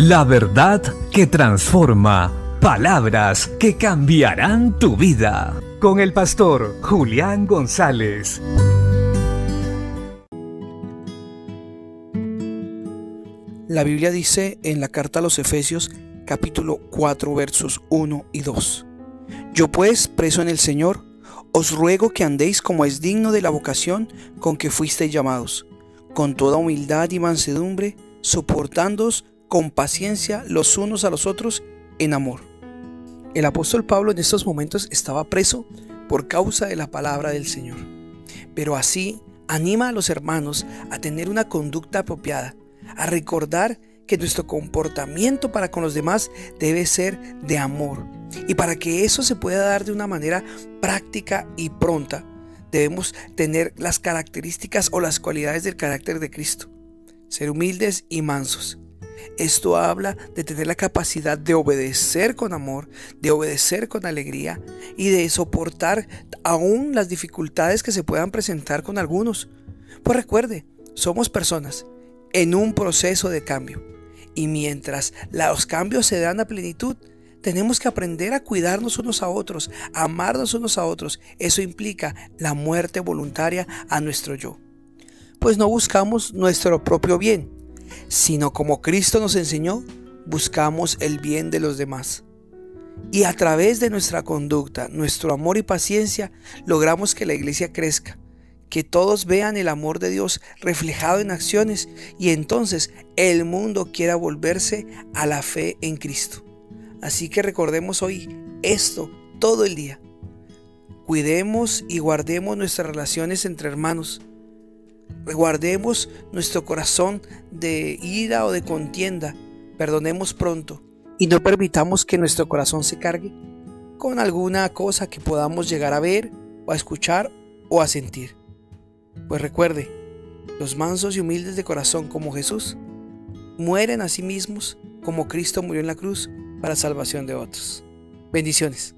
La verdad que transforma. Palabras que cambiarán tu vida. Con el pastor Julián González. La Biblia dice en la carta a los Efesios capítulo 4 versos 1 y 2. Yo pues, preso en el Señor, os ruego que andéis como es digno de la vocación con que fuisteis llamados, con toda humildad y mansedumbre, soportándoos con paciencia los unos a los otros en amor. El apóstol Pablo en estos momentos estaba preso por causa de la palabra del Señor. Pero así anima a los hermanos a tener una conducta apropiada, a recordar que nuestro comportamiento para con los demás debe ser de amor. Y para que eso se pueda dar de una manera práctica y pronta, debemos tener las características o las cualidades del carácter de Cristo. Ser humildes y mansos, esto habla de tener la capacidad de obedecer con amor, de obedecer con alegría y de soportar aún las dificultades que se puedan presentar con algunos. Pues recuerde, somos personas en un proceso de cambio y mientras los cambios se dan a plenitud, tenemos que aprender a cuidarnos unos a otros, a amarnos unos a otros. Eso implica la muerte voluntaria a nuestro yo. Pues no buscamos nuestro propio bien, sino como Cristo nos enseñó, buscamos el bien de los demás. Y a través de nuestra conducta, nuestro amor y paciencia, logramos que la iglesia crezca, que todos vean el amor de Dios reflejado en acciones y entonces el mundo quiera volverse a la fe en Cristo. Así que recordemos hoy esto todo el día. Cuidemos y guardemos nuestras relaciones entre hermanos Guardemos nuestro corazón de ira o de contienda. Perdonemos pronto y no permitamos que nuestro corazón se cargue con alguna cosa que podamos llegar a ver o a escuchar o a sentir. Pues recuerde, los mansos y humildes de corazón como Jesús mueren a sí mismos como Cristo murió en la cruz para salvación de otros. Bendiciones.